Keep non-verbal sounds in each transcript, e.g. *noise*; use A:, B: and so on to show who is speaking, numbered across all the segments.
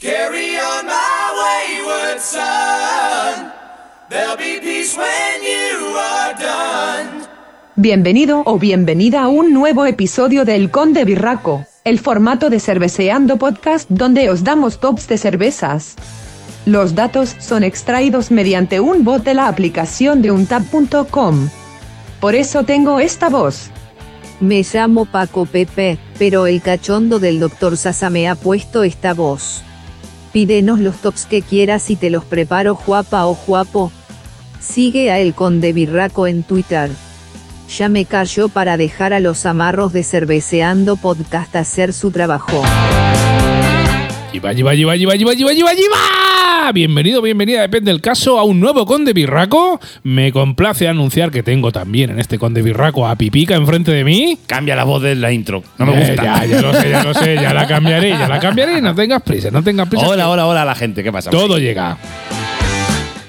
A: Carry on my wayward son. There'll be peace when you are done.
B: Bienvenido o bienvenida a un nuevo episodio del Conde Birraco, el formato de Cerveceando Podcast donde os damos tops de cervezas. Los datos son extraídos mediante un bot de la aplicación de untap.com. Por eso tengo esta voz.
C: Me llamo Paco Pepe, pero el cachondo del Dr. Sasa me ha puesto esta voz. Pídenos los tops que quieras y te los preparo guapa o guapo. Sigue a El Conde Birraco en Twitter. Ya me cayó para dejar a los amarros de Cerveceando Podcast hacer su trabajo.
D: Yiba, yiba, yiba, yiba, yiba, yiba, yiba, Bienvenido, bienvenida, depende del caso, a un nuevo Conde Birraco. Me complace anunciar que tengo también en este Conde Birraco a Pipica enfrente de mí.
E: Cambia la voz de la intro. No me
D: Eh,
E: gusta.
D: ya, ya lo sé, ya lo sé, ya la cambiaré, ya la cambiaré. No tengas prisa, no tengas prisa.
E: Hola, hola, hola a la gente. ¿Qué pasa?
D: Todo llega.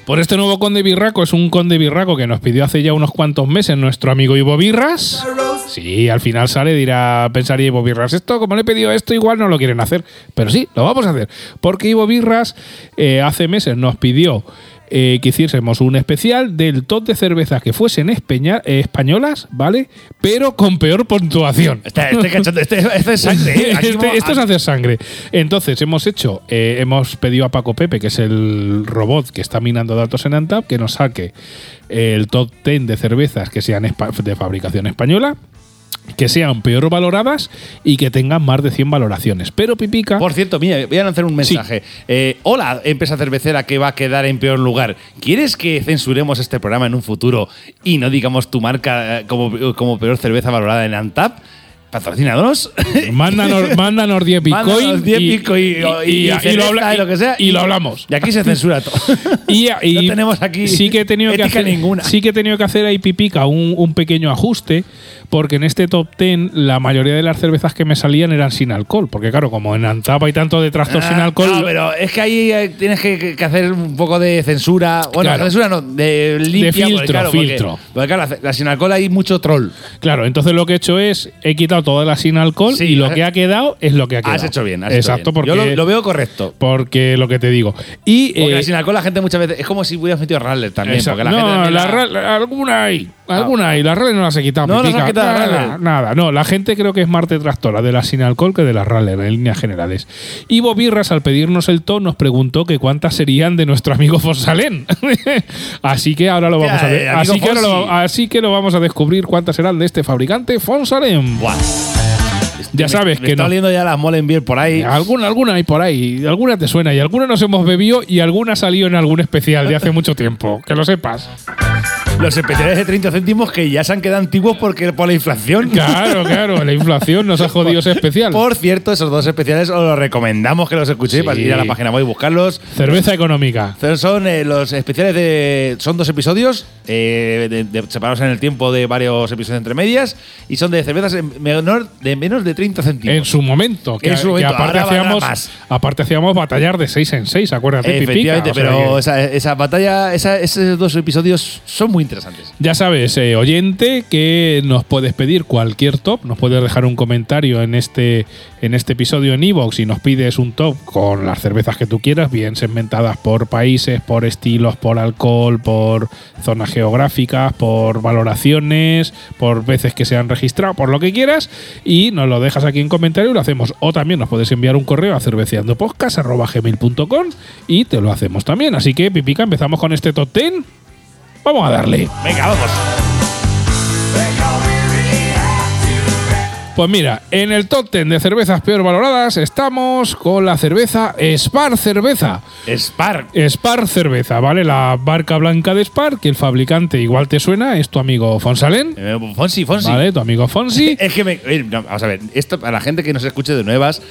D: Por este nuevo Conde Birraco es un Conde Birraco que nos pidió hace ya unos cuantos meses nuestro amigo Ivo Birras. Sí, al final sale, dirá, pensaría Ivo Birras, esto, como le he pedido esto, igual no lo quieren hacer. Pero sí, lo vamos a hacer. Porque Ivo Birras eh, hace meses nos pidió eh, que hiciésemos un especial del top de cervezas que fuesen espeña- eh, españolas, ¿vale? Pero con peor puntuación.
E: Este, este este, este es sangre. ¿eh?
D: Este- esto es hacer sangre. Entonces, hemos hecho, eh, hemos pedido a Paco Pepe, que es el robot que está minando datos en Antap, que nos saque el top 10 de cervezas que sean de fabricación española, que sean peor valoradas y que tengan más de 100 valoraciones. Pero Pipica.
E: Por cierto, mira, voy a lanzar un mensaje. Eh, hola, empresa cervecera que va a quedar en peor lugar. ¿Quieres que censuremos este programa en un futuro y no digamos tu marca eh, como, como peor cerveza valorada en Antap? Patrocínanos. *laughs*
D: Mándanos, mándanos 10 bitcoin.
E: Mándanos 10
D: y-
E: bitcoin y, y, y
D: lo habla-
E: que sea.
D: y lo hablamos.
E: Y aquí se censura todo. *laughs*
D: Y,
E: No tenemos aquí
D: sí que he tenido que hacer,
E: ninguna.
D: Sí que he tenido que hacer ahí pipica un, un pequeño ajuste, porque en este top 10 la mayoría de las cervezas que me salían eran sin alcohol. Porque claro, como en Antapa hay tanto de trastos sin
E: Ah,
D: alcohol.
E: No, pero es que ahí eh, tienes que, que hacer un poco de censura. Bueno,
D: Claro.
E: censura no, de limpia. porque,
D: filtro,
E: claro, porque-
D: filtro.
E: Porque, claro, la, la sin alcohol hay mucho troll.
D: Claro, entonces lo que he hecho es he quitado toda la sin alcohol
E: Sí,
D: y lo
E: has-
D: que ha quedado es lo que ha quedado.
E: Has hecho bien, has hecho
D: Exacto,
E: bien.
D: porque
E: Yo lo, lo veo correcto.
D: porque lo que te digo. Y
E: Porque
D: eh,
E: la sin alcohol la gente muchas veces es como si hubieras metido Rattler también.
D: Exacto.
E: Porque la
D: no,
E: gente
D: la
E: la-
D: alguna hay. Alguna hay. Las redes no las he quitado.
E: No
D: Pipica. Nada, nada. No, la gente creo que es más detractora de las sin alcohol que de las Rattler en líneas generales. Ivo Birras, al pedirnos el ton, nos preguntó que cuántas serían de nuestro amigo Fonsalén. *laughs* así que ahora lo vamos a
E: eh,
D: ver.
E: amigo
D: Así que, lo,
E: Fonsi.
D: así que lo vamos a descubrir cuántas serán de este fabricante Fonsalén. Ya
E: Me-
D: sabes
E: me
D: que
E: está
D: no.
E: oliendo ya la Molenbeer por ahí.
D: Alguna, alguna hay por ahí, alguna te suena y alguna nos hemos bebido y alguna salió en algún especial de hace mucho tiempo, que lo sepas.
E: Los especiales de 30 céntimos que ya se han quedado antiguos porque por la inflación.
D: Claro, claro, la inflación nos ha jodido ese especial.
E: Por cierto, esos dos especiales os los recomendamos que los escuchéis
D: Sí.
E: para ir a la página web y buscarlos.
D: Cerveza económica.
E: Son eh, los especiales de. Son dos episodios, eh, de- de- separados en el tiempo de varios episodios entre medias, y son de cervezas en menor, de menos de 30 céntimos.
D: En su momento, que,
E: En su
D: que
E: momento,
D: aparte,
E: ahora valdrá
D: hacíamos,
E: más.
D: aparte hacíamos batallar de 6 en 6, acuérdate, Pipica.
E: Efectivamente,
D: O sea
E: pero
D: que-
E: esa, esa batalla, esa- esos dos episodios son muy interesantes.
D: Ya sabes, eh, oyente, que nos puedes pedir cualquier top, nos puedes dejar un comentario en este, en este episodio en Evox y nos pides un top con las cervezas que tú quieras, bien segmentadas por países, por estilos, por alcohol, por zonas geográficas, por valoraciones, por veces que se han registrado, por lo que quieras, y nos lo dejas aquí en comentario y lo hacemos. O también nos puedes enviar un correo a cerveceandopodcast.gmail.com y te lo hacemos también. Así que, Pipica, empezamos con este top 10. Vamos a darle.
E: Venga, vamos.
D: Pues mira, en el top 10 de cervezas peor valoradas estamos con la cerveza Spar Cerveza.
E: Spark.
D: Spar Cerveza, ¿vale? La marca blanca de Spar, que el fabricante igual te suena, es tu amigo Fonsalén.
E: Eh, Fonsi, Fonsi.
D: ¿Vale? Tu amigo Fonsi. *laughs*
E: Es que me. eh, no, vamos a ver, esto para la gente que nos escuche de nuevas.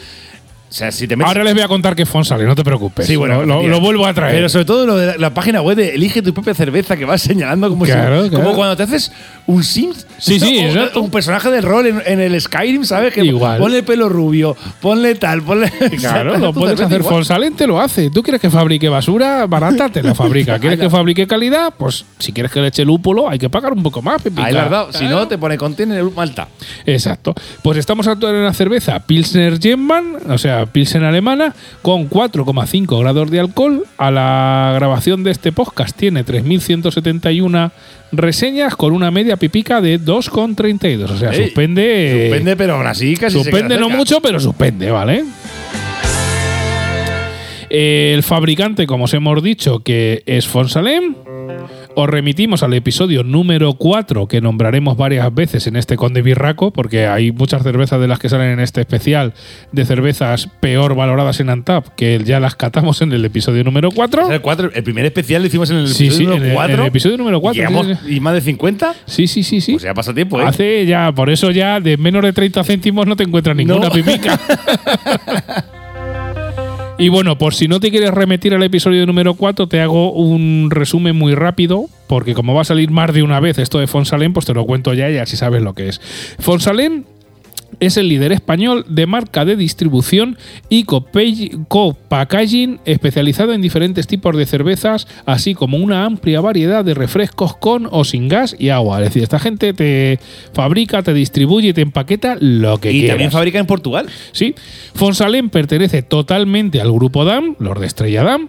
E: O sea, si te metes.
D: Ahora les voy a contar que Fonsalén, no te preocupes.
E: Sí, bueno,
D: lo, lo-
E: mira.
D: lo vuelvo a traer.
E: Pero sobre todo lo de la, la página web de elige tu propia cerveza que vas señalando como, si-
D: Claro,
E: como
D: claro.
E: cuando te haces un Sims.
D: Sí, sí.
E: Un personaje de rol en, en el Skyrim, ¿sabes? Que
D: Igual.
E: Ponle pelo rubio, ponle tal, ponle. *laughs*
D: Claro, lo puedes hacer. Fonsalén te lo hace. ¿Tú quieres que fabrique basura barata? Te la fabrica. *laughs* ¿Quieres que fabrique calidad? Pues si quieres que le eche lúpulo, hay que pagar un poco más.
E: Ahí la dado. Si
D: Claro.
E: no, te pone contiene Malta.
D: Exacto. Pues estamos actuando en una cerveza Pilsner Gemman, o sea, cerveza Pilsen alemana con 4,5 grados de alcohol. A la grabación de este podcast tiene 3.171 reseñas con una media pipica de 2,32. O sea,
E: Ey,
D: suspende.
E: Suspende, pero aún así casi
D: Suspende no mucho, pero suspende, ¿vale? El fabricante, como os hemos dicho, que es Fonsalem. Os remitimos al episodio número 4 que nombraremos varias veces en este Conde Birraco, porque hay muchas cervezas de las que salen en este especial de cervezas peor valoradas en Antap, que ya las catamos en el episodio número 4.
E: El, cuatro- el primer especial lo hicimos en el
D: Sí,
E: episodio
D: sí, en
E: número
D: el-
E: 4.
D: en el episodio número cuatro,
E: ¿Llevamos
D: sí, sí.
E: ¿Y más de 50?
D: Sí, sí, sí, sí.
E: Pues ya pasa tiempo, ¿eh?
D: Hace ya, por eso ya de menos de 30 céntimos no te encuentras ninguna
E: No.
D: pipica. *laughs* y bueno, por si no te quieres remitir al episodio número 4, te hago un resumen muy rápido, porque como va a salir más de una vez esto de Fonsalén, pues te lo cuento ya y así sabes lo que es. Fonsalén es el líder español de marca de distribución y co-packaging especializado en diferentes tipos de cervezas, así como una amplia variedad de refrescos con o sin gas y agua. Es decir, esta gente te fabrica, te distribuye y te empaqueta lo que
E: Y
D: quieras.
E: también fabrica en Portugal.
D: Sí, Fonsalén pertenece totalmente al grupo DAM, los de Estrella DAM,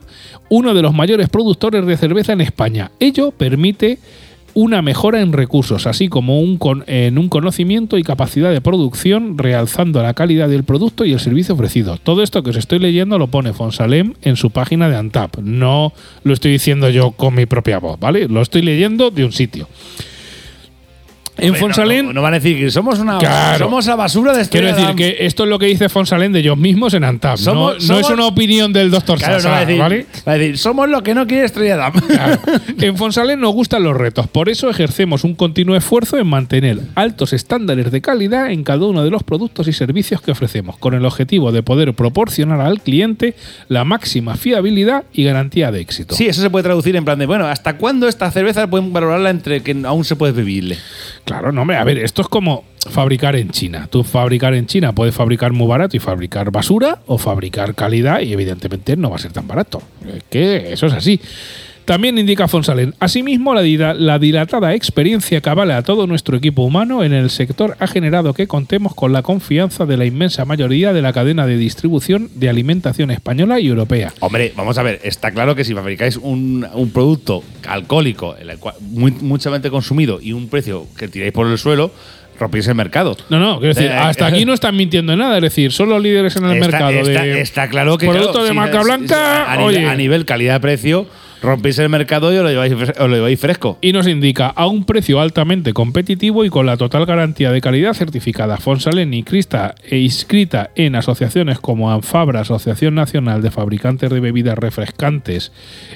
D: uno de los mayores productores de cerveza en España. Ello permite una mejora en recursos, así como un con- en un conocimiento y capacidad de producción, realzando la calidad del producto y el servicio ofrecido. Todo esto que os estoy leyendo lo pone Fonsalem en su página de Antap. No lo estoy diciendo yo con mi propia voz, ¿vale? Lo estoy leyendo de un sitio. En
E: Hombre,
D: Fonsalén
E: No, no van a decir que somos una.
D: Claro.
E: Somos la basura de
D: Quiero
E: Estrella
D: decir que esto es lo que dice Fonsalén de ellos mismos en Antap.
E: Somos-
D: no, es una opinión del doctor
E: Claro, no
D: Sasa,
E: va a decir,
D: ¿vale?
E: va a decir, somos lo que no quiere Estrella Damm.
D: Claro. En Fonsalén nos gustan los retos, por eso ejercemos un continuo esfuerzo en mantener altos estándares de calidad en cada uno de los productos y servicios que ofrecemos, con el objetivo de poder proporcionar al cliente la máxima fiabilidad y garantía de éxito.
E: Sí, eso se puede traducir en plan de, bueno, ¿hasta cuándo esta cerveza pueden valorarla entre que aún se puede beberle?
D: Claro, no, hombre, a ver, esto es como fabricar en China. Tú fabricar en China puedes fabricar muy barato y fabricar basura o fabricar calidad y evidentemente no va a ser tan barato. Es que eso es así. También indica Fonsalén. Asimismo, la, dila- la dilatada experiencia que avala a todo nuestro equipo humano en el sector ha generado que contemos con la confianza de la inmensa mayoría de la cadena de distribución de alimentación española y europea.
E: Hombre, vamos a ver, está claro que si fabricáis un, un producto alcohólico, el cual- muy, muchamente consumido y un precio que tiráis por el suelo, rompéis el mercado.
D: No, no, quiero decir,
E: Eh,
D: hasta aquí *laughs* no están mintiendo en nada. Es decir, son los líderes en el
E: Está-
D: mercado
E: está,
D: de
E: está claro que
D: productos
E: claro,
D: de marca
E: si-
D: blanca.
E: a, nivel,
D: oye,
E: a nivel calidad-precio, rompéis el mercado y os lo lleváis, fresco.
D: y nos indica a un precio altamente competitivo y con la total garantía de calidad certificada. Fonsalén y Crista e inscrita en asociaciones como ANFABRA, Asociación Nacional de Fabricantes de Bebidas Refrescantes,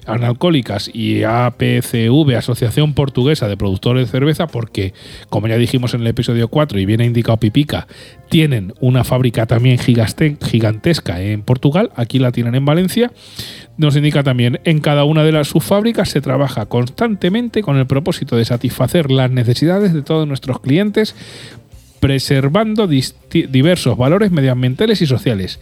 D: Analcohólicas y APCV, Asociación Portuguesa de Productores de Cerveza, porque, como ya dijimos en el episodio 4 y viene indicado Pipica, tienen una fábrica también gigantesca en Portugal, aquí la tienen en Valencia. Nos indica también, en cada una de las subfábricas se trabaja constantemente con el propósito de satisfacer las necesidades de todos nuestros clientes, preservando diversos valores medioambientales y sociales.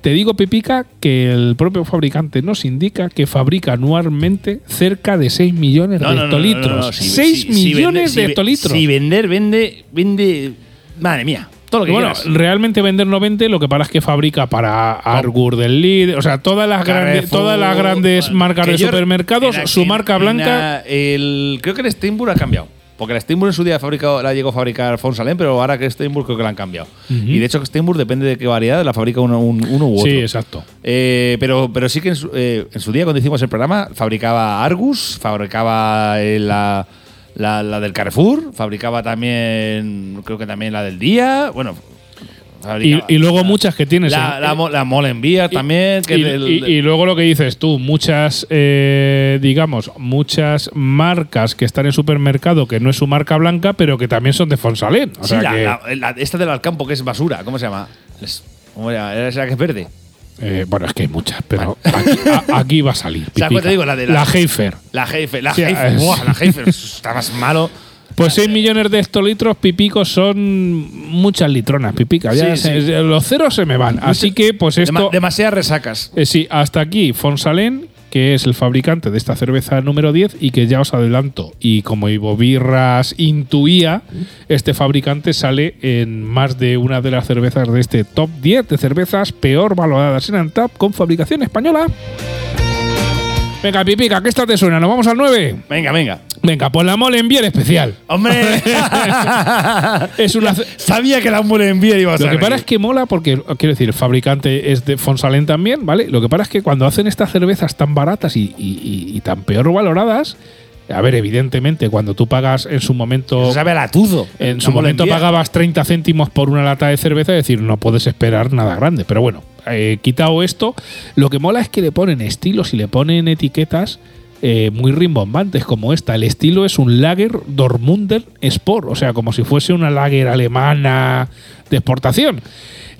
D: Te digo, Pipica, que el propio fabricante nos indica que fabrica anualmente cerca de 6 millones de hectolitros.
E: Si-
D: 6
E: si- si
D: millones
E: vende-
D: de hectolitros.
E: Si vender, vende, vende. Madre mía, todo lo que
D: bueno,
E: quieras.
D: realmente vender no vende, lo que pasa es que fabrica para Argur del Líder, o sea, todas las grandes, todas las grandes marcas de supermercados, su marca blanca.
E: la- el, creo que el Steinburg ha cambiado. Porque el Steinburg en su día ha fabricado, la llegó a fabricar Fonsalén, pero ahora que Steinburg creo que la han cambiado. Y de hecho, Steinburg depende de qué variedad la fabrica uno, un- uno u otro.
D: Sí, exacto.
E: Eh, pero, pero sí que en su, eh, en su día, cuando hicimos el programa, fabricaba Argus, fabricaba eh, la, la, la del Carrefour, fabricaba también, creo que también la del Día. Bueno,
D: Y, y luego muchas que tienes.
E: La, la, la también. Que
D: y,
E: del-
D: y- y luego lo que dices tú, muchas, eh, digamos, muchas marcas que están en supermercado que no es su marca blanca, pero que también son de Fonsalén. O
E: Sí,
D: sea
E: la-
D: que,
E: esta del Alcampo, que es basura, ¿cómo se llama? Es- ¿Cómo que es verde?
D: Eh, bueno, es que hay muchas, pero aquí, a- aquí va a salir. *laughs*
E: sea, pues
D: pipica.
E: te digo, la de la-
D: la Heifer.
E: La Heifer, la
D: Sí,
E: Heifer,
D: es-
E: buah, la Heifer está más malo.
D: Pues 6 millones de hectolitros pipicos son muchas litronas pipicas.
E: Sí,
D: Los ceros se me van. Así que, pues esto.
E: Dema- demasiadas resacas.
D: Eh, sí, hasta aquí Fonsalén, que es el fabricante de esta cerveza número 10 y que ya os adelanto. Y como Ivo Birras intuía, este fabricante sale en más de una de las cervezas de este top 10 de cervezas peor valoradas en Antap con fabricación española. Venga, Pipica, ¿qué esta te suena? ¿Nos vamos al 9?
E: Venga, venga.
D: Venga, pues la Molenbier especial.
E: ¡Hombre! *laughs*
D: Es una
E: Sabía que la mole en iba a
D: Lo que pasa es que mola porque, quiero decir, el fabricante es de Fonsalén también, ¿vale? Lo que pasa es que cuando hacen estas cervezas tan baratas y, y- y- y tan peor valoradas, a ver, evidentemente, cuando tú pagas en su momento.
E: Sabe latudo.
D: En su momento pagabas 30 céntimos por una lata de cerveza, es decir, no puedes esperar nada grande. Pero bueno, eh, quitado esto, lo que mola es que le ponen estilos y le ponen etiquetas eh, muy rimbombantes como esta. El estilo es un Lager Dortmunder Sport, o sea, como si fuese una Lager alemana de exportación.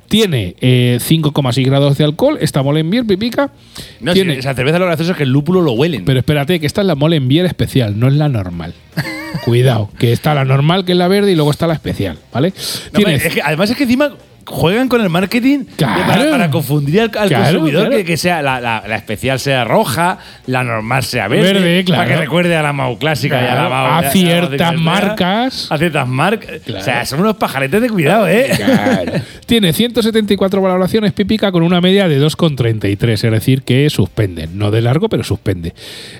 D: Tiene eh, 5,6 grados de alcohol, esta Molenbier pipica.
E: No,
D: tiene,
E: si esa cerveza lo gracioso es que el lúpulo lo huelen.
D: pero espérate, que esta es la Molenbier especial, no es la normal. *laughs* Cuidado, que está la normal, que es la verde, y luego está la especial, ¿vale?
E: No,
D: Tiene
E: hombre, es que además es que encima juegan con el marketing
D: Claro.
E: para, para confundir al, al
D: Claro,
E: consumidor
D: claro.
E: que, que sea la, la- la especial sea roja, la normal sea verde,
D: Verde, claro.
E: para que recuerde a la Mau clásica y a la Mau
D: a
E: a
D: ciertas marcas.
E: a ciertas marcas. O sea, son unos pajaretes de cuidado, ¿eh? *laughs*
D: Tiene 174 valoraciones pípica con una media de 2,33, es decir, que suspenden. No de largo, pero suspende.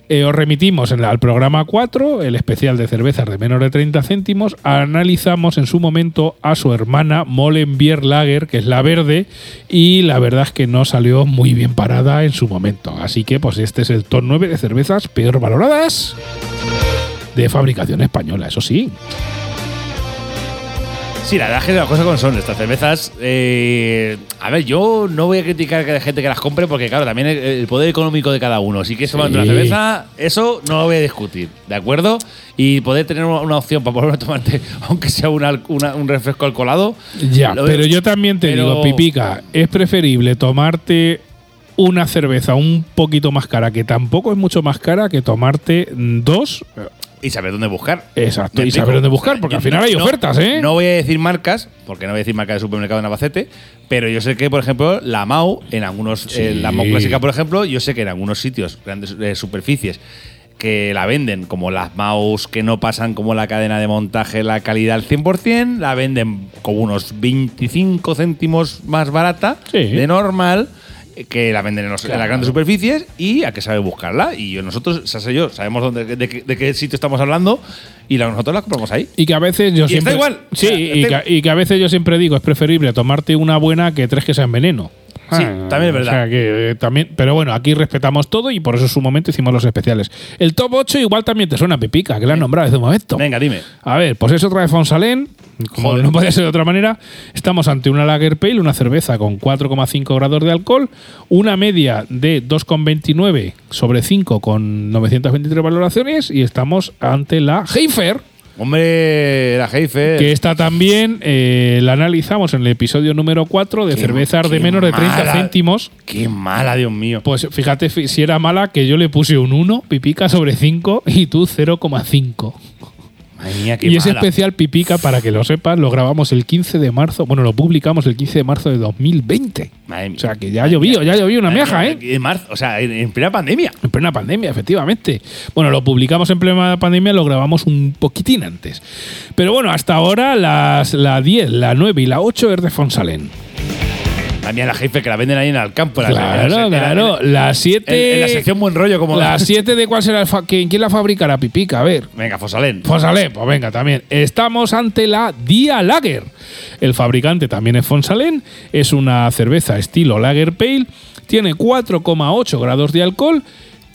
D: Eh, os remitimos en la- al programa 4, el especial de cervezas de menos de 30 céntimos. Analizamos en su momento a su hermana Molenbier Lager, que es la verde, y la verdad es que no salió muy bien parada en su momento. Así que, pues este es el top 9 de cervezas peor valoradas de fabricación española, eso sí.
E: Sí, la verdad es que las cosas como son. Estas cervezas. eh, a ver, yo no voy a criticar que haya gente que las compre porque, claro, también el, el poder económico de cada uno. Si quieres tomarte una
D: Sí.
E: cerveza, eso no lo voy a discutir, ¿de acuerdo? Y poder tener una, una opción para poder *laughs* tomarte, aunque sea un una- refresco alcoholado.
D: Ya,
E: lo-
D: pero yo también te
E: pero-
D: digo, Pipica, es preferible tomarte una cerveza un poquito más cara, que tampoco es mucho más cara que tomarte dos.
E: Y saber dónde buscar.
D: Exacto, y saber dónde buscar, porque al final
E: no-
D: hay ofertas, ¿eh?
E: No voy a decir marcas, porque no voy a decir marca de supermercado en Albacete, pero yo sé que, por ejemplo, la MAU, en algunos.
D: Sí.
E: eh, la MAU clásica, por ejemplo, yo sé que en algunos sitios, grandes eh, superficies, que la venden como las MAUs que no pasan como la cadena de montaje la calidad al 100%, la venden como unos 25 céntimos más barata
D: Sí.
E: de normal que la venden en, los- en las grandes superficies y a que sabe buscarla. Y nosotros, Sasa y yo, sabemos dónde, de, qué- de qué sitio estamos hablando y la- nosotros la compramos ahí.
D: Y que a veces yo
E: Y
D: siempre.
E: está igual.
D: Sí,
E: O sea,
D: y,
E: está-
D: que, y que a veces yo siempre digo, es preferible tomarte una buena que tres que sean veneno.
E: Sí, también es
D: o
E: verdad.
D: sea que, eh, también, pero bueno, aquí respetamos todo y por eso en su momento hicimos los especiales. El top 8 igual también te suena Pipica, que la han nombrado desde un momento.
E: Venga, dime.
D: A ver, pues es otra de Fonsalén. Como
E: Joder.
D: no podía ser de otra manera, estamos ante una Lager Pale, una cerveza con 4,5 grados de alcohol, una media de 2,29 sobre 5 con 923 valoraciones y estamos ante la Heifer,
E: Hombre, la jefe.
D: que esta también eh, la analizamos en el episodio número 4 de
E: Qué-
D: cervezas de menos de 30
E: mala.
D: céntimos.
E: Qué mala, Dios mío.
D: Pues fíjate si era mala que yo le puse un 1, pipica sobre 5 y tú 0,5.
E: Madre mía, qué
D: Y ese
E: mala.
D: especial Pipica, para que lo sepas, lo grabamos el 15 de marzo. Bueno, lo publicamos el 15 de marzo de 2020.
E: Madre mía.
D: O sea, que ya llovió, ya llovió una meja, ¿eh?
E: En marzo, o sea, en, en plena pandemia.
D: En plena pandemia, efectivamente. Bueno, lo publicamos en plena pandemia, lo grabamos un poquitín antes. Pero bueno, hasta ahora las, la 10, la 9 y la 8 es de Fonsalén.
E: Madre mía, la jefe que la venden ahí en el campo. la-
D: Claro,
E: la- la-
D: claro. La 7.
E: En, en la sección buen rollo, como
D: La *laughs* 7 de cuál será el fa- ¿quién, quién la fabricará, Pipica? A ver.
E: Venga, Fosalén.
D: Fonsalén, pues venga, también. Estamos ante la Dia Lager. El fabricante también es Fonsalén. Es una cerveza estilo Lager Pale. Tiene 4,8 grados de alcohol.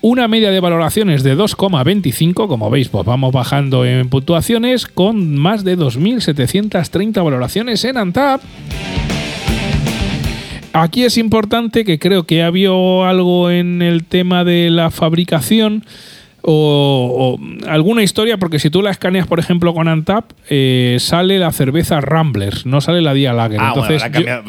D: Una media de valoraciones de 2,25. Como veis, pues vamos bajando en puntuaciones con más de 2.730 valoraciones en Antap. Aquí es importante que creo que ha habido algo en el tema de la fabricación o, o alguna historia, porque si tú la escaneas, por ejemplo, con Antap, eh, sale la cerveza Ramblers, no sale la Dia Lager.
E: Ah,
D: Entonces,
E: la
D: yo-
E: cambiado-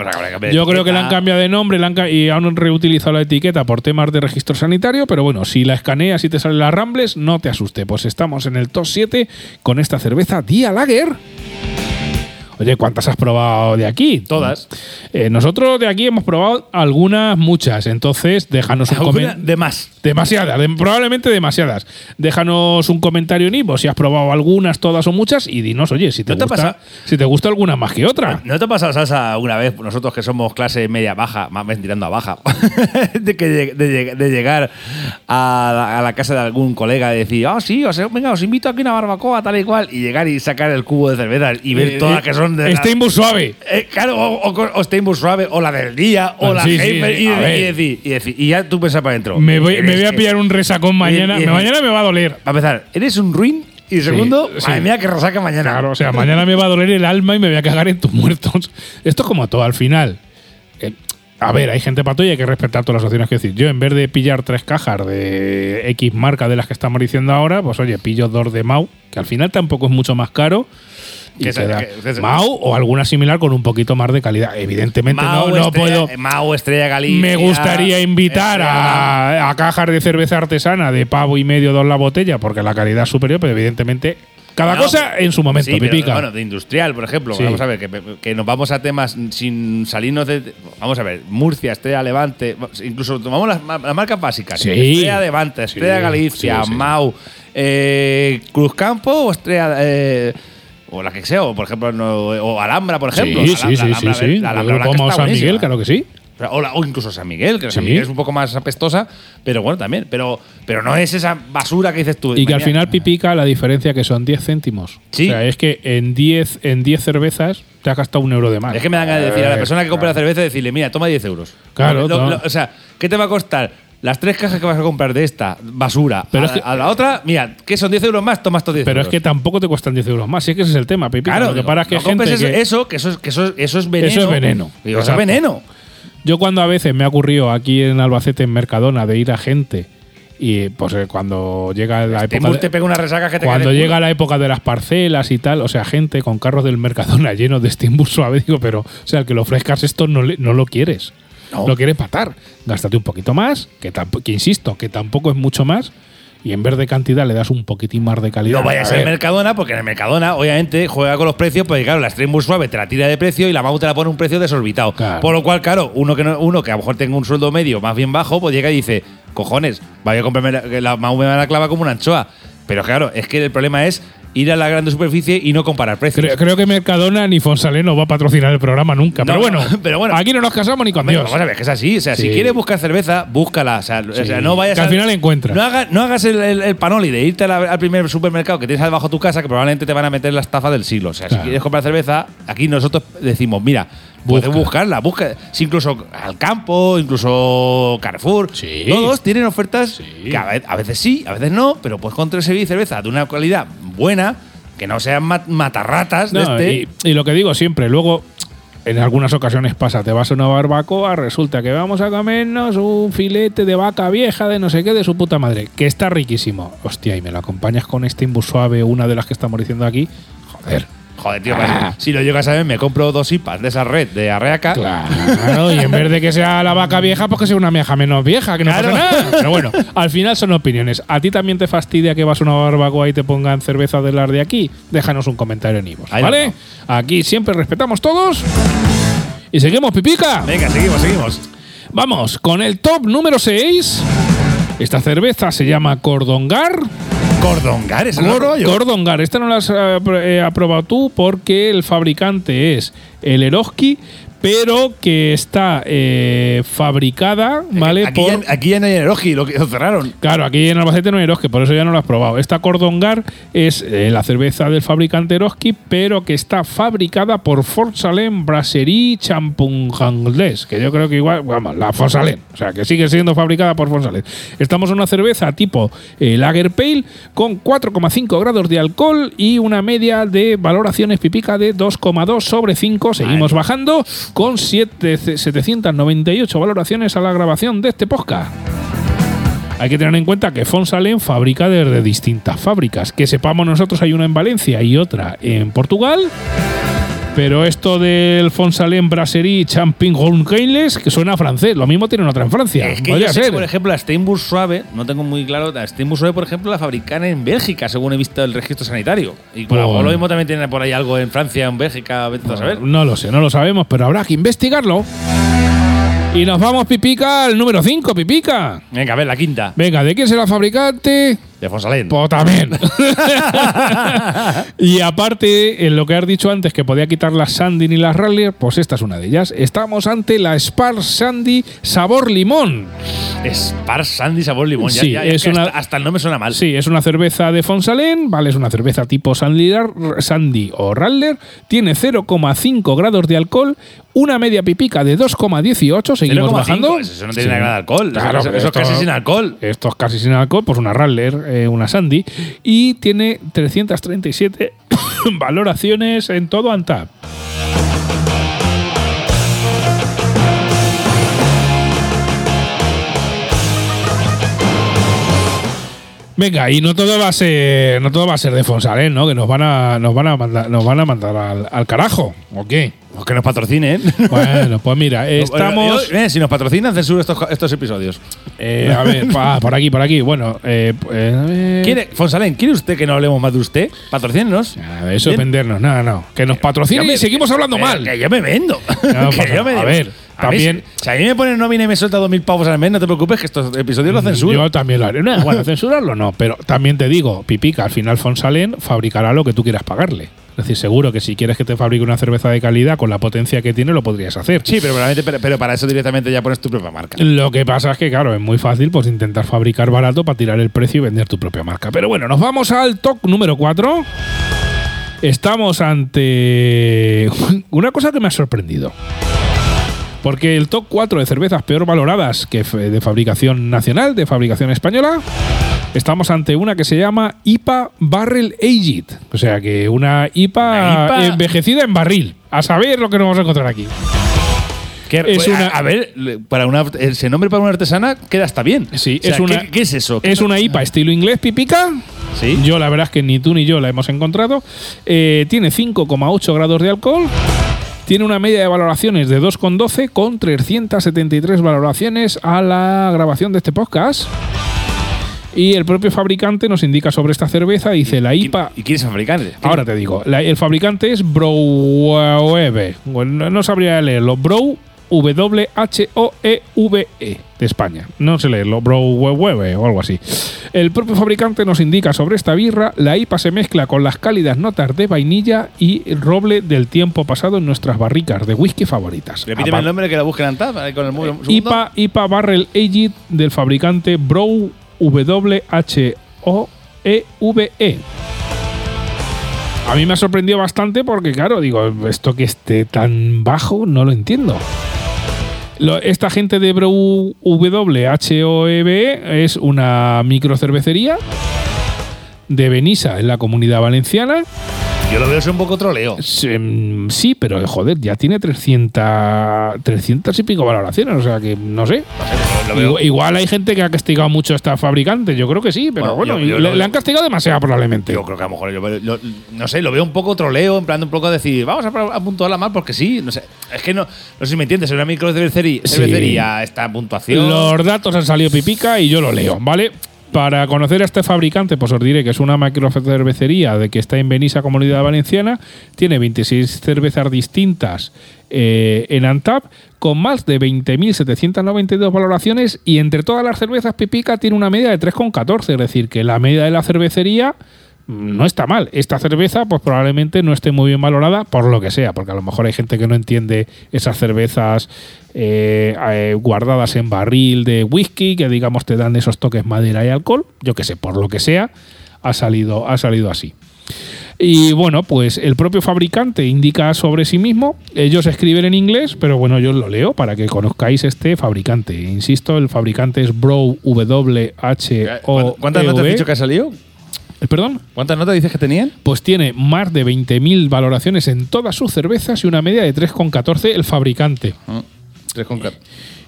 D: creo que le han cambiado de nombre han y han reutilizado la etiqueta por temas de registro sanitario, pero bueno, si la escaneas y te sale la Ramblers, no te asuste, pues estamos en el top 7 con esta cerveza Dia Lager. Oye, ¿cuántas has probado de aquí?
E: Todas.
D: Eh, nosotros de aquí hemos probado algunas, muchas. Entonces, déjanos un comentario.
E: de más.
D: Demasiadas, de- probablemente demasiadas. Déjanos un comentario en Ivo si has probado algunas, todas o muchas y dinos, oye, si te,
E: ¿No te
D: gusta,
E: pasa?
D: si te gusta alguna más que otra.
E: ¿No te ha pasado, Salsa, alguna vez, nosotros que somos clase media baja, más bien tirando a baja, *laughs* de, que de de llegar a la, a la casa de algún colega y decir, ah, sí, os, venga, os invito aquí a una barbacoa, tal y cual, y llegar y sacar el cubo de cervezas y ver
D: Eh,
E: todas
D: eh,
E: que son de.
D: Steinbus suave.
E: Eh, claro, o, o, o suave, o la del día, o
D: Ah,
E: la
D: sí, sí,
E: Heifer,
D: sí,
E: y,
D: a
E: decir, y decir, y ya tú pensas para adentro.
D: Me voy, me voy a pillar un resacón mañana.
E: y-
D: mañana me va a doler.
E: Para empezar, eres un ruin, y segundo,
D: sí.
E: madre mía, que resaca mañana.
D: Claro, o sea, *laughs* mañana me va a doler el alma y me voy a cagar en tus muertos. Esto es como todo al final. Eh, a ver, hay gente pato y hay que respetar todas las opciones que decir. Yo, en vez de pillar tres cajas de X marca de las que estamos diciendo ahora, pues oye, pillo dos de Mau, que al final tampoco es mucho más caro. Y Mau o alguna similar con un poquito más de calidad. Evidentemente
E: Mau,
D: no, no
E: Estrella-
D: puedo.
E: Mau, Estrella Galicia.
D: Me gustaría invitar a, a cajas de cerveza artesana de pavo y medio dos la botella, porque la calidad es superior, pero evidentemente cada
E: No,
D: cosa en su momento.
E: Sí, pero, bueno, de industrial, por ejemplo.
D: Sí.
E: Vamos a ver, que, que nos vamos a temas sin salirnos de. Vamos a ver, Murcia, Estrella Levante, incluso tomamos las, las marcas básicas.
D: Sí.
E: Estrella Levante, Estrella Galicia. Mau, eh, Cruzcampo o Estrella. eh, o la que sea, o por ejemplo, no- o Alhambra, por ejemplo.
D: Sí,
E: Alhambra,
D: sí, sí, sí,
E: Alhambra,
D: sí.
E: la Alhambra está
D: San Miguel, claro que sí.
E: O, la- o incluso San Miguel, que San
D: Sí.
E: Miguel es un poco más apestosa, pero bueno, también. Pero, pero no es esa basura que dices tú.
D: Y que al final pipica la diferencia que son 10 céntimos.
E: Sí.
D: O sea, es que en 10 en 10 cervezas te has gastado un euro de más.
E: Es que me dan ganas de decir a la persona que compra la cerveza decirle, mira, toma 10 euros.
D: Claro,
E: Lo-
D: no.
E: lo- o sea, ¿qué te va a costar? Las tres cajas que vas a comprar de esta basura
D: Pero
E: a,
D: es que-
E: a la otra, mira, ¿qué son 10 euros más? Tomas estos 10
D: Pero es que tampoco te cuestan 10 euros más. Si es que ese es el tema, pipica.
E: claro,
D: Lo que
E: digo,
D: para es que
E: no
D: gente
E: compres eso,
D: que-
E: eso, que eso, es- que eso, eso es veneno.
D: Eso es veneno.
E: Digo, eso es veneno.
D: Yo cuando a veces me ha ocurrido aquí en Albacete, en Mercadona, de ir a gente y pues eh, cuando llega la época... de-
E: te pega una resaca que te
D: Cuando llega la época de las parcelas y tal, o sea, gente con carros del Mercadona *laughs* llenos de Steambus suave, digo, pero, o sea, el que lo ofrezcas esto no, le- no lo quieres.
E: No.
D: Lo quieres patar. Gástate un poquito más, que, que insisto, que tampoco es mucho más, y en vez de cantidad le das un poquitín más de calidad.
E: No vayas al
D: ver,
E: Mercadona, porque en el Mercadona, obviamente, juega con los precios, pues claro, la Stream Suave te la tira de precio y la Mau te la pone un precio desorbitado.
D: Claro.
E: Por lo cual, claro, uno que, no- uno que a lo mejor tenga un sueldo medio más bien bajo, pues llega y dice, cojones, vaya a comprarme la, la Mau me va a clavar como una anchoa. Pero claro, es que el problema es ir a la grande superficie y no comparar precios.
D: Creo, creo que Mercadona ni Fonsalé no va a patrocinar el programa nunca.
E: No,
D: pero, bueno, *laughs*
E: pero bueno.
D: aquí no nos casamos ni con Dios.
E: Vamos a ver, que es así. O sea, si
D: Sí.
E: quieres buscar cerveza, búscala. O sea, o sea, no vayas
D: Que al final encuentras.
E: No, haga- no hagas el, el- el panoli de irte a la- al primer supermercado que tienes debajo de tu casa, que probablemente te van a meter la estafa del siglo. O sea,
D: Claro.
E: si quieres comprar cerveza, aquí nosotros decimos, mira,
D: Busca.
E: puedes buscarla. Busca, si incluso al campo, incluso Carrefour.
D: Sí.
E: Todos tienen ofertas
D: Sí.
E: que a ve- a veces, sí, a veces no, pero puedes encontrar cerveza de una calidad buena, que no sean mat- matarratas de
D: No,
E: este.
D: y, y lo que digo siempre, luego en algunas ocasiones pasa, te vas a una barbacoa, resulta que vamos a comernos un filete de vaca vieja de no sé qué de su puta madre, que está riquísimo. Hostia, y me lo acompañas con este imbus suave, una de las que estamos diciendo aquí. Joder.
E: Joder, tío,
D: Ah.
E: si lo llegas a ver, me compro dos IPAs de esa red de Arreaca.
D: Claro, *laughs* y en vez de que sea la vaca vieja, pues que sea una vieja menos vieja, que no
E: Claro.
D: pasa nada. Pero bueno, al final son opiniones. ¿A ti también te fastidia que vas a una barbacoa y te pongan cerveza de las de aquí? Déjanos un comentario en Ivos, ¿vale? Aquí siempre respetamos todos. Y seguimos, pipica.
E: Venga, seguimos, seguimos.
D: Vamos con el top número 6. Esta cerveza se llama Cordongar.
E: Cordongar,
D: Cor-
E: rollo.
D: Cordongar. Esta no la has eh, eh, aprobado tú porque el fabricante es el Eroski, pero que está eh, fabricada, ¿vale?
E: Aquí,
D: por,
E: ya, aquí ya no hay Eroji, lo que lo cerraron.
D: Claro, aquí en Albacete no hay Eroski, por eso ya no lo has probado. Esta Cordongar es eh, la cerveza del fabricante Eroski, pero que está fabricada por Forsalén Brasserie Champungangles, que yo creo que igual, vamos, la Forsalén, o sea, que sigue siendo fabricada por Forsalén. Estamos en una cerveza tipo eh, Lager Pale con 4,5 grados de alcohol y una media de valoraciones pipica de 2,2 sobre 5. Seguimos bajando con siete- 798 valoraciones a la grabación de este podcast. Hay que tener en cuenta que Fonsalen fabrica desde distintas fábricas. Que sepamos nosotros hay una en Valencia y otra en Portugal. Pero esto del Fonsalén Brasserie Champignon Keyles, que suena a francés, lo mismo tienen otra en Francia.
E: Es que
D: Podría
E: yo sé que,
D: ser.
E: por ejemplo, la Steinburg Suave, no tengo muy claro, la Steinburg Suave, por ejemplo, la fabrican en Bélgica, según he visto el registro sanitario. Y por
D: Pues-
E: lo mismo también tiene por ahí algo en Francia, en Bélgica, vete tú a saber.
D: No lo sé, no lo sabemos, pero habrá que investigarlo. Y nos vamos, Pipica, al número 5, Pipica.
E: Venga, a ver, la quinta.
D: Venga, ¿de quién será fabricante?
E: De Fonsalén.
D: Pues también. *laughs* y aparte, en lo que has dicho antes, que podía quitar las Sandy y las Rallyer, pues esta es una de ellas. Estamos ante la Spar Sandy sabor limón.
E: Spar Sandy sabor limón.
D: Sí,
E: ya, ya,
D: es
E: que
D: una-
E: hasta, hasta el nombre suena mal.
D: Sí, es una cerveza de Fonsalén, ¿vale? Es una cerveza tipo Sandy, Sandy o Rattler. Tiene 0,5 grados de alcohol, una media pipica de 2,18. Seguimos
E: 0,5,
D: bajando.
E: Eso no tiene
D: Sí.
E: nada de alcohol.
D: Claro,
E: eso, eso es
D: esto-
E: casi sin alcohol.
D: Esto es casi sin alcohol, pues una Rattler, eh, una Sandy. Y tiene 337 *coughs* valoraciones en todo Antap. Venga, y no todo va a ser, no todo va a ser de Fonsalén, ¿no? Que nos van a, nos van a mandar, nos van a mandar al, al carajo, ¿o qué?
E: Pues que nos patrocinen. *laughs*
D: Bueno, pues mira, estamos.
E: Yo- eh, si nos patrocinan, censuro estos, estos episodios.
D: eh, a ver, *laughs* pa- por aquí, por aquí. Bueno, eh, pues, eh,
E: ¿Quiere, Fonsalén, ¿quiere usted que no hablemos más de usted? Patrocínenos.
D: A ver, eso vendernos. No, no. Que nos patrocinen
E: Yo me-
D: y seguimos hablando
E: Eh,
D: mal.
E: Que yo me vendo.
D: No, *laughs*
E: Que
D: pasa-
E: yo me-
D: a ver,
E: A mí,
D: también-
E: si, a mí me ponen nómina y me suelta dos mil pavos al mes, no te preocupes que estos episodios los censuro.
D: Yo también lo haré. No, *laughs* bueno, censurarlo no, pero también te digo, Pipica, al final Fonsalén fabricará lo que tú quieras pagarle. Es decir, seguro que si quieres que te fabrique una cerveza de calidad con la potencia que tiene, lo podrías hacer.
E: Sí, pero, pero, pero para eso directamente ya pones tu propia marca.
D: Lo que pasa es que, claro, es muy fácil pues intentar fabricar barato para tirar el precio y vender tu propia marca. Pero bueno, nos vamos al top número 4. Estamos ante *laughs* una cosa que me ha sorprendido. Porque el top 4 de cervezas peor valoradas que de fabricación nacional, de fabricación española, estamos ante una que se llama IPA Barrel Aged. O sea que una IPA,
E: Una IPA.
D: envejecida en barril. A saber lo que nos vamos a encontrar aquí. Es
E: pues,
D: una-
E: a, ver, para una, ese nombre para una artesana queda hasta bien.
D: Sí,
E: O sea,
D: es una-
E: ¿qué, qué es eso? ¿Qué
D: Es una IPA estilo inglés, pipica.
E: Sí.
D: Yo la verdad es que ni tú ni yo la hemos encontrado. Eh, tiene 5,8 grados de alcohol. Tiene una media de valoraciones de 2,12 con 373 valoraciones a la grabación de este podcast. Y el propio fabricante nos indica sobre esta cerveza, dice la IPA...
E: ¿Y quién es el fabricante?
D: Ahora te digo, la- el fabricante es Browebe. Bueno, no sabría leerlo. Brow W-H-O-E-V-E E de España. No sé leerlo, Browebe o algo así. El propio fabricante nos indica sobre esta birra, la IPA se mezcla con las cálidas notas de vainilla y el roble del tiempo pasado en nuestras barricas de whisky favoritas.
E: Repíteme
D: Apar-
E: el nombre que la busquen en Tab, con el segundo.
D: IPA, IPA Barrel Aged del fabricante Brow W-H-O-E-V-E. A mí me ha sorprendido bastante porque, claro, digo, esto que esté tan bajo no lo entiendo. Esta gente de Brow W-H-O-E-V-E es una microcervecería de Benissa en la comunidad valenciana.
E: Yo lo veo es un poco troleo.
D: Sí, mm, Sí, pero joder, ya tiene 300, 300 y pico valoraciones, o sea que no sé.
E: Lo veo-
D: Igual, hay gente que ha castigado mucho a esta fabricante, yo creo que sí, pero
E: Bueno,
D: bueno,
E: yo- yo
D: le, han castigado demasiado probablemente.
E: Yo creo que a lo mejor, yo lo- no sé, lo veo un poco troleo, en plan un poco decir, vamos a, puntuarla mal porque sí, no sé. Es que no, no sé si me entiendes, en una microcervecería
D: Sí.
E: cervecería esta puntuación.
D: Los datos han salido pipica y yo lo leo, ¿vale? Para conocer a este fabricante, pues os diré que es una microcervecería de que está en Benissa, Comunidad Valenciana. Tiene 26 cervezas distintas eh, en Antap, con más de 20.792 valoraciones. Y entre todas las cervezas, Pipica tiene una media de 3,14. Es decir, que la media de la cervecería no está mal. Esta cerveza, pues probablemente no esté muy bien valorada por lo que sea, porque a lo mejor hay gente que no entiende esas cervezas eh, eh, guardadas en barril de whisky, que digamos te dan esos toques madera y alcohol. Yo que sé, por lo que sea, ha salido, ha salido así. Y bueno, pues el propio fabricante indica sobre sí mismo. Ellos escriben en inglés, pero bueno, yo lo leo para que conozcáis este fabricante. Insisto, el fabricante es Brow W H O.
E: ¿Cuántas notas has dicho que ha salido?
D: Eh,
E: ¿Cuántas notas dices que tenían?
D: Pues tiene más de 20.000 valoraciones en todas sus cervezas y una media de 3,14 el fabricante.
E: Ah.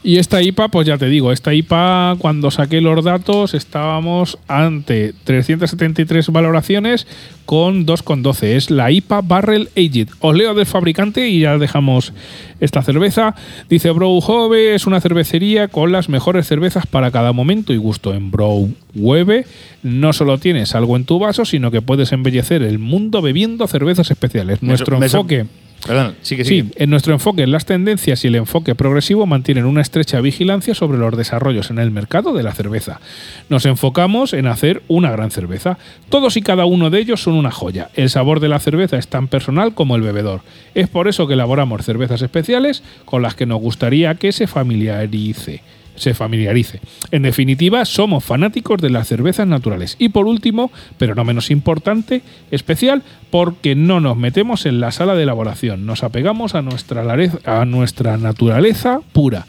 D: Y esta IPA, pues ya te digo, esta IPA, cuando saqué los datos, estábamos ante 373 valoraciones con 2,12. Es la IPA Barrel Aged. Os leo del fabricante y ya dejamos esta cerveza. Dice Brow Hove es una cervecería con las mejores cervezas para cada momento y gusto. En Brow Webe no solo tienes algo en tu vaso, sino que puedes embellecer el mundo bebiendo cervezas especiales. Nuestro enfoque.
E: Perdón, sí
D: en nuestro enfoque, las tendencias y el enfoque progresivo mantienen una estrecha vigilancia sobre los desarrollos en el mercado de la cerveza. Nos enfocamos en hacer una gran cerveza. Todos y cada uno de ellos son una joya. El sabor de la cerveza es tan personal como el bebedor. Es por eso que elaboramos cervezas especiales con las que nos gustaría que se familiarice se familiarice. En definitiva, somos fanáticos de las cervezas naturales. Y por último, pero no menos importante, especial, porque no nos metemos en la sala de elaboración, nos apegamos a nuestra, a nuestra naturaleza pura.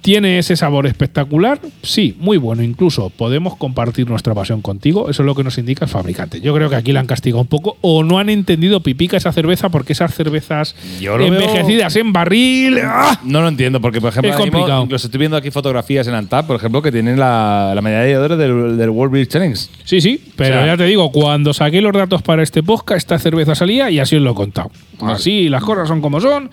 D: ¿Tiene ese sabor espectacular? Sí, muy bueno. Incluso podemos compartir nuestra pasión contigo. Eso es lo que nos indica el fabricante. Yo creo que aquí la han castigado un poco o no han entendido pipica esa cerveza porque esas cervezas
E: veo-
D: envejecidas en barril. ¡ah!
E: No lo entiendo, porque por ejemplo,
D: Es
E: mismo, estoy viendo aquí fotografías en Antap, por ejemplo, que tienen la, la medalla de oro del, del World Beer Challenge.
D: Sí, sí, pero
E: O sea-
D: ya te digo, cuando saqué los datos para este podcast, esta cerveza salía y así os lo he contado. Así las cosas son como son.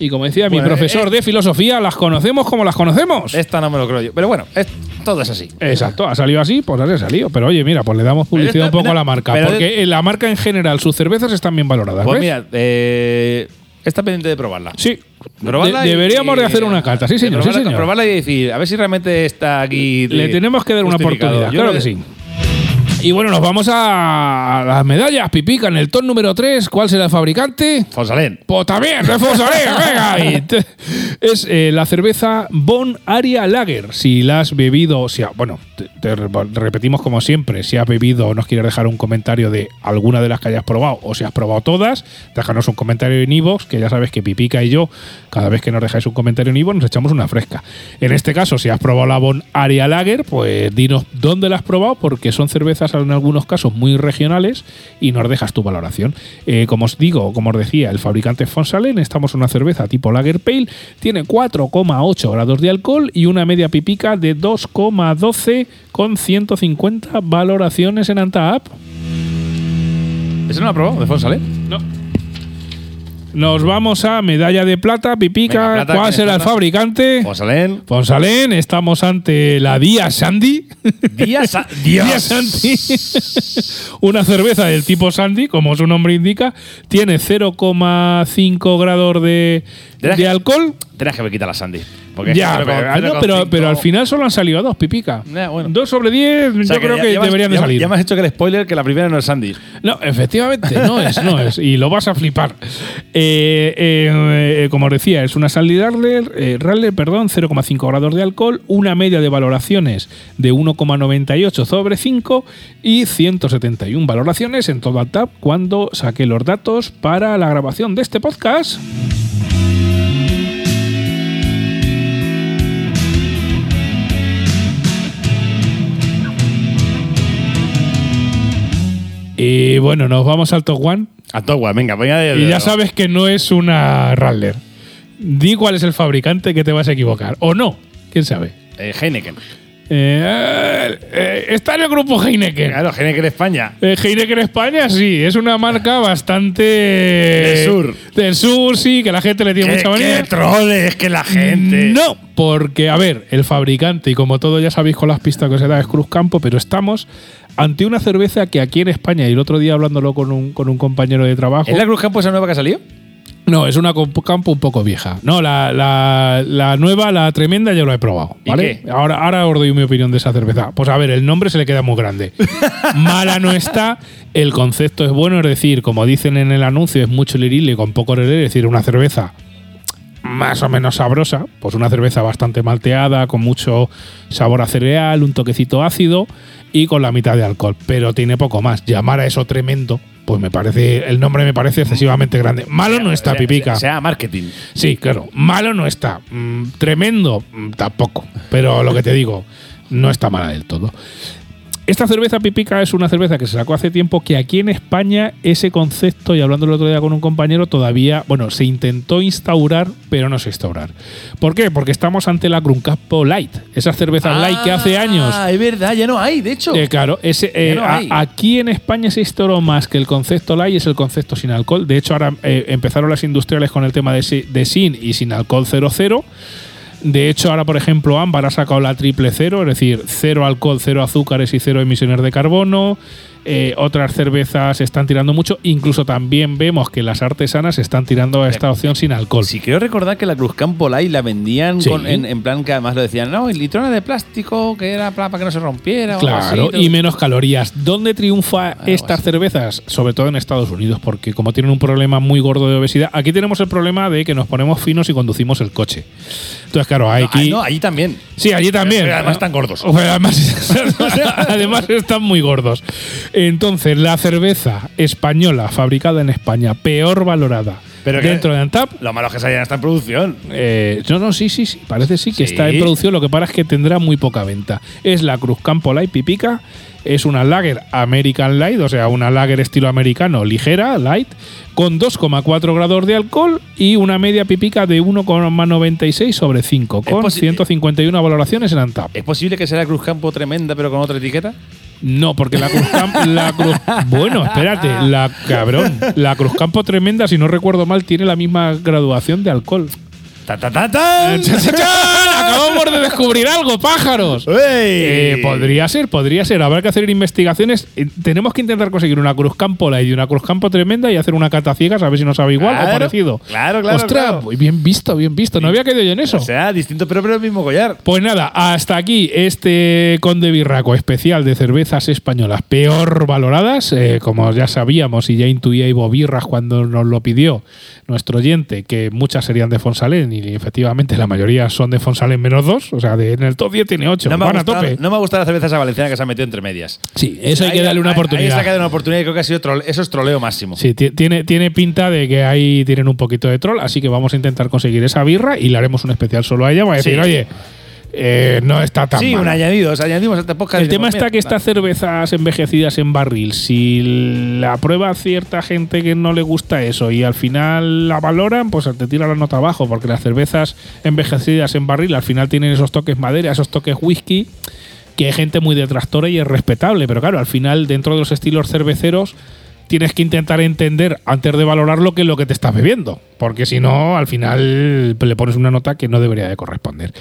D: Y como decía mi
E: Bueno,
D: profesor
E: eh,
D: de filosofía, las conocemos como las conocemos.
E: Esta no me lo creo yo. Pero bueno, es- todo es así.
D: Exacto, ha salido así, pues así ha salido. Pero oye, mira, pues le damos publicidad un poco a la marca. Porque la marca en general, sus cervezas están bien valoradas.
E: Pues
D: ¿ves?
E: mira, eh, está pendiente de probarla.
D: Sí.
E: Probarla
D: De-
E: y-
D: deberíamos de hacer una cata, sí, señor. sí,
E: probarla,
D: señor.
E: probarla y decir, a ver si realmente está aquí.
D: Le tenemos que dar una oportunidad,
E: Yo
D: claro que sí. Y bueno, nos vamos a las medallas, Pipica, en el ton número 3. ¿Cuál será el fabricante?
E: Fonsalén.
D: Pues también, de Fonsalén, *laughs* venga. Es eh, la cerveza Bon Aria Lager. Si la has bebido, si ha- bueno, te, te re- repetimos como siempre, si has bebido o nos quieres dejar un comentario de alguna de las que hayas probado o si has probado todas, déjanos un comentario en iVoox, que ya sabes que Pipica y yo, cada vez que nos dejáis un comentario en iVoox, nos echamos una fresca. En este caso, si has probado la Bon Aria Lager, pues dinos dónde la has probado, porque son cervezas en algunos casos muy regionales y nos dejas tu valoración. Eh, como os digo, como os decía, el fabricante es Fonsalen, estamos en una cerveza tipo Lager Pale, tiene 4,8 grados de alcohol y una media pipica de 2,12 con 150 valoraciones en Antap.
E: ¿Ese no lo ha probado? ¿De Fonsalén?
D: No. Nos vamos a medalla de plata, pipica.
E: Plata,
D: ¿Cuál
E: ¿quién
D: será el fabricante?
E: Fonsalén.
D: Fonsalén, estamos ante la Díaz Sandy.
E: Sa- *laughs* Dios.
D: Sandy. *laughs* Una cerveza del tipo Sandy, como su nombre indica, tiene 0,5 grados de, De
E: que-
D: alcohol.
E: Tienes que me quitar la Sandy. Porque
D: Ya, pero,
E: 0,5
D: ah, no, pero, pero al final solo han salido dos, pipica.
E: Bueno.
D: Dos sobre diez, yo creo que deberían de salir.
E: Ya me has hecho que el spoiler que la primera no es Sandy.
D: No, efectivamente, no es, no es. Y lo vas a flipar. Eh, eh, eh, como os decía, es una Sandy Radler, eh, Radler, perdón, 0,5 grados de alcohol, una media de valoraciones de 1,98 sobre 5 y 171 valoraciones en todo tap cuando saqué los datos para la grabación de este podcast. Y bueno, nos vamos al top one.
E: A Togua, venga, venga. de-
D: Y
E: de-
D: ya sabes que no es una Radler. Di cuál es el fabricante que te vas a equivocar. O no. ¿Quién sabe?
E: Eh, Heineken.
D: Eh, eh, está en el grupo Heineken.
E: Claro, Heineken España.
D: Eh, Heineken España, sí, es una marca bastante.
E: Del sur.
D: Del sur, sí, que la gente le tiene
E: ¿Qué,
D: mucha manía.
E: qué troles que la gente.
D: No, porque, a ver, el fabricante, y como todo ya sabéis con las pistas que os he dado, es Cruz Campo, pero estamos ante una cerveza que aquí en España, y el otro día hablándolo con un, con un compañero de trabajo.
E: ¿Es la Cruz Campo esa nueva que ha salido?
D: No, es una campo un poco vieja. No, la, la- la nueva, la tremenda, ya lo he probado.
E: ¿Y
D: ¿vale?
E: qué?
D: Ahora, ahora os doy mi opinión de esa cerveza. Pues a ver, el nombre se le queda muy grande. *laughs* Mala no está, el concepto es bueno, es decir, como dicen en el anuncio, es mucho lirile con poco relé, es decir, una cerveza más o menos sabrosa, pues una cerveza bastante malteada, con mucho sabor a cereal, un toquecito ácido y con la mitad de alcohol, pero tiene poco más. Llamar a eso tremendo, pues me parece, el nombre me parece excesivamente grande. Malo no está,
E: sea,
D: pipica.
E: Sea, marketing.
D: Sí, claro. Malo no está. Mm, tremendo mm, tampoco. Pero lo que te digo, no está mala del todo. Esta cerveza pipica es una cerveza que se sacó hace tiempo que aquí en España ese concepto, y hablando el otro día con un compañero, todavía, bueno, se intentó instaurar, pero no se instaurar. ¿Por qué? Porque estamos ante la Cruncapo Light, esa cerveza light que hace años
E: Ah, es verdad, ya no hay, de hecho.
D: eh, claro, ese, eh,
E: no
D: a- aquí en España se instauró más que el concepto light es el concepto sin alcohol. De hecho, ahora eh, empezaron las industriales con el tema de, de sin y sin alcohol 00. De hecho, ahora, por ejemplo, Ámbar ha sacado la triple cero, es decir, cero alcohol, cero azúcares y cero emisiones de carbono. Eh, otras cervezas están tirando mucho. Incluso también vemos que las artesanas están tirando a esta opción sin alcohol.
E: Sí, creo recordar que la Cruz Campo Light la vendían
D: Sí.
E: con- en, en plan que además lo decían, no, y litrona de plástico, que era para, que no se rompiera. o
D: Claro,
E: así,
D: y menos calorías. ¿Dónde triunfa estas
E: así.
D: cervezas? Sobre todo en Estados Unidos, porque como tienen un problema muy gordo de obesidad, aquí tenemos el problema de que nos ponemos finos y conducimos el coche. Entonces, claro, hay
E: No,
D: aquí.
E: ah, no, allí también.
D: Sí, allí también.
E: Pero además están gordos. *laughs* *laughs*
D: Además están muy gordos. Entonces, la cerveza española fabricada en España, peor valorada
E: Pero que-
D: dentro de Antap,
E: Lo malo es que esa ya está en producción.
D: eh, no, no, sí, sí, sí. Parece sí que
E: Sí.
D: está en producción. Lo que pasa es que tendrá muy poca venta. Es la Cruz Campo Light Pipica. Es una lager American Light, o sea, una lager estilo americano ligera, light, con 2,4 grados de alcohol y una media pipica de 1,96 sobre 5,
E: Es
D: con
E: posi-
D: 151 valoraciones en Antap.
E: ¿Es posible que sea la Cruz Campo tremenda pero con otra etiqueta?
D: No, porque la Cruz Campo. *laughs* La Cruz, bueno, espérate, la cabrón. La Cruz Campo Tremenda, si no recuerdo mal, tiene la misma graduación de alcohol.
E: ¡Ta, ta, ta, ta!
D: Acabamos de descubrir algo, pájaros. Eh, podría ser, podría ser. Habrá que hacer investigaciones. Eh, tenemos que intentar conseguir una Cruz Campo y una Cruz Campo Tremenda y hacer una cata ciegas a ver si nos sabe igual o parecido.
E: claro, claro,
D: Ostras,
E: claro.
D: muy bien visto, bien visto. No había caído yo en eso.
E: O sea, distinto pero, pero el mismo collar.
D: Pues nada, hasta aquí este Conde Birraco especial de cervezas españolas peor valoradas. Eh, como ya sabíamos y ya intuía Ivo Birras cuando nos lo pidió nuestro oyente, que muchas serían de Fonsalén y efectivamente la mayoría son de Fonsalén menos dos. O sea, de- en el top 10 tiene 8.
E: No me,
D: Van a
E: gustado,
D: tope.
E: no me ha gustado la cerveza esa valenciana que se ha metido entre medias.
D: Sí, eso hay que darle una oportunidad.
E: se ha quedado una oportunidad y creo que ha sido trole- eso es troleo máximo.
D: Sí, ti- tiene, tiene pinta de que ahí tienen un poquito de troll, así que vamos a intentar conseguir esa birra y le haremos un especial solo a ella. Vamos a decir,
E: Sí.
D: oye, eh, no está tan
E: Sí,
D: mal.
E: un añadido. O sea, añadimos este.
D: El tema está que estas cervezas envejecidas en barril, si la prueba cierta gente que no le gusta eso y al final la valoran, pues te tira la nota abajo, porque las cervezas envejecidas en barril al final tienen esos toques madera, esos toques whisky, que hay gente muy detractora y es respetable, pero claro, al final dentro de los estilos cerveceros tienes que intentar entender antes de valorar lo que lo que te estás bebiendo, porque si no, al final le pones una nota que no debería de corresponder.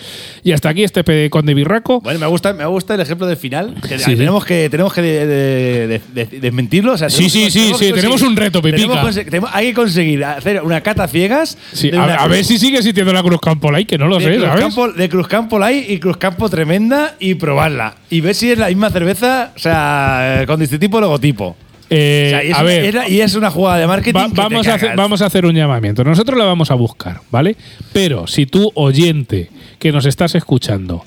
D: Y hasta aquí este con de Birraco.
E: Bueno, me gusta, me gusta el ejemplo del final. que
D: Sí, sí.
E: tenemos que, tenemos que de- de- de- de- desmentirlo. o sea,
D: Sí, sí, sí,
E: tenemos
D: sí, tenemos un reto, Pipica.
E: tenemos hay que conseguir hacer una cata ciegas.
D: Sí,
E: de
D: a, ver si sigue existiendo la Cruz Campo Light, que no lo
E: de
D: sé,
E: Cruz
D: ¿sabes?
E: Campo, de Cruz Campo Light y Cruz Campo Tremenda y probarla. Y ver si es la misma cerveza, o sea, con distintivo logotipo.
D: Eh,
E: O sea, y es
D: a
E: una-
D: ver,
E: era- y es una jugada de marketing.
D: va-
E: que te
D: vamos, a hacer,
E: cagas.
D: vamos a hacer un llamamiento. Nosotros la vamos a buscar, ¿vale? Pero si tú, oyente, que nos estás escuchando,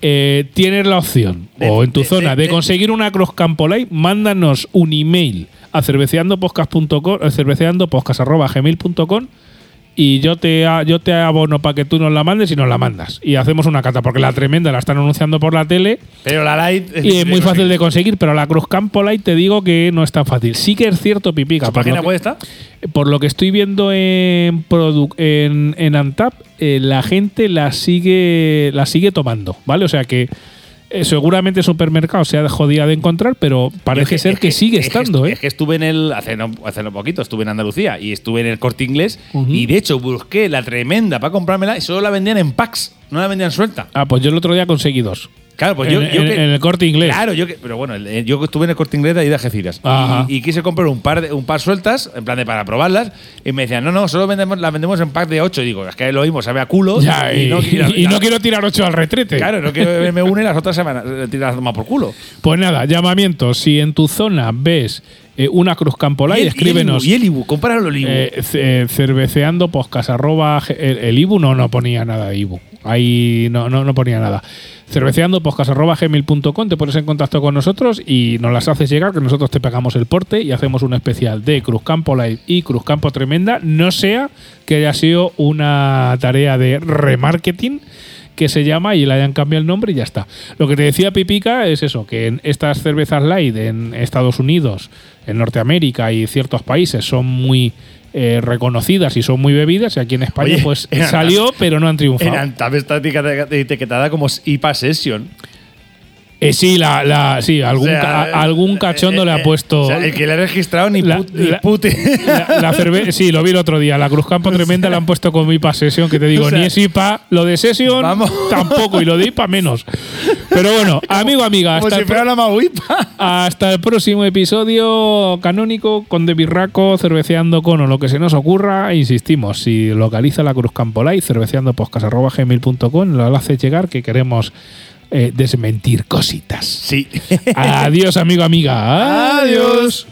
D: eh, tienes la opción,
E: De-
D: o en tu
E: de-
D: zona, de, conseguir una Cruz Campo mándanos un email a cerveceandopodcast.com, eh, cerveceandopodcast.gmail.com y yo te, yo te abono para que tú nos la mandes y nos la mandas. Y hacemos una cata, porque la tremenda la están anunciando por la tele
E: Pero la Light.
D: Y es muy fácil de conseguir, pero la Cruz Campo Light te digo que no es tan fácil. Sí que es cierto, Pipica.
E: ¿Su
D: por
E: página puede estar?
D: Por lo que estoy viendo en, en, en Antap, eh, la gente la sigue, la sigue tomando, ¿vale? O sea que eh, seguramente supermercado se ha jodida de encontrar, pero parece ser
E: es
D: que, sigue
E: es
D: estando, ¿eh?
E: Es que estuve en el. Hace no, hace no poquito, estuve en Andalucía y estuve en el corte inglés. Y de hecho busqué la tremenda para comprármela y solo la vendían en packs, no la vendían suelta.
D: Ah, pues yo el otro día conseguí dos.
E: Claro, pues
D: en,
E: yo, yo
D: en-
E: que-
D: en el corte inglés.
E: Claro, yo que, pero bueno, eh, yo estuve en el corte inglés de ahí de Algeciras y, y quise comprar un par de, un par sueltas, en plan de para probarlas, y me decían, no, no, solo vendemos, las vendemos en pack de 8. Y digo, es que lo mismo, sabe a culo.
D: Ya, y,
E: no quiero,
D: y no quiero tirar ocho al retrete.
E: Claro, no quiero *laughs* una y las otras se van a tirar más por culo.
D: Pues nada, llamamiento. Si en tu zona ves eh, una Cruz Campo Light,
E: y el,
D: escríbenos.
E: Y el Ibu, compáralo el Ibu.
D: Eh, eh, cerveceando podcast arroba el, el Ibu no no ponía nada de Ibu ahí no no, no ponía nada cerveceando podcast arroba gmail.com te pones en contacto con nosotros y nos las haces llegar que nosotros te pegamos el porte y hacemos un especial de Cruz Campo Light y Cruz Campo Tremenda no sea que haya sido una tarea de remarketing que se llama y le hayan cambiado el nombre y ya está. Lo que te decía Pipica es eso, que en estas cervezas light en Estados Unidos, en Norteamérica y ciertos países son muy eh, reconocidas y son muy bebidas y aquí en España
E: Oye,
D: pues salió pero no han triunfado.
E: Está etiquetada etiquetada como IPA Session.
D: Eh, sí, la, la- sí, algún,
E: O sea,
D: ca- algún cachondo
E: eh,
D: le
E: eh,
D: ha puesto...
E: o sea, el que le ha registrado ni,
D: La-
E: put- ni pute.
D: Sí, lo vi el otro día. La Cruz Campo *laughs* Tremenda la han puesto como IPA Session, que te digo,
E: O
D: ni es IPA, lo de Session
E: Vamos.
D: tampoco, y lo de IPA menos. Pero bueno, *laughs* amigo, amiga, hasta
E: si
D: el,
E: fuera
D: pro-
E: la Mauipa.
D: hasta el próximo episodio canónico con De Birraco, cerveceando con o lo que se nos ocurra. Insistimos, si localiza la Cruz Campo Light, cerveceandopodcast.gmail.com, lo hace llegar que queremos eh, desmentir cositas.
E: Sí.
D: Adiós, amigo, amiga. Adiós.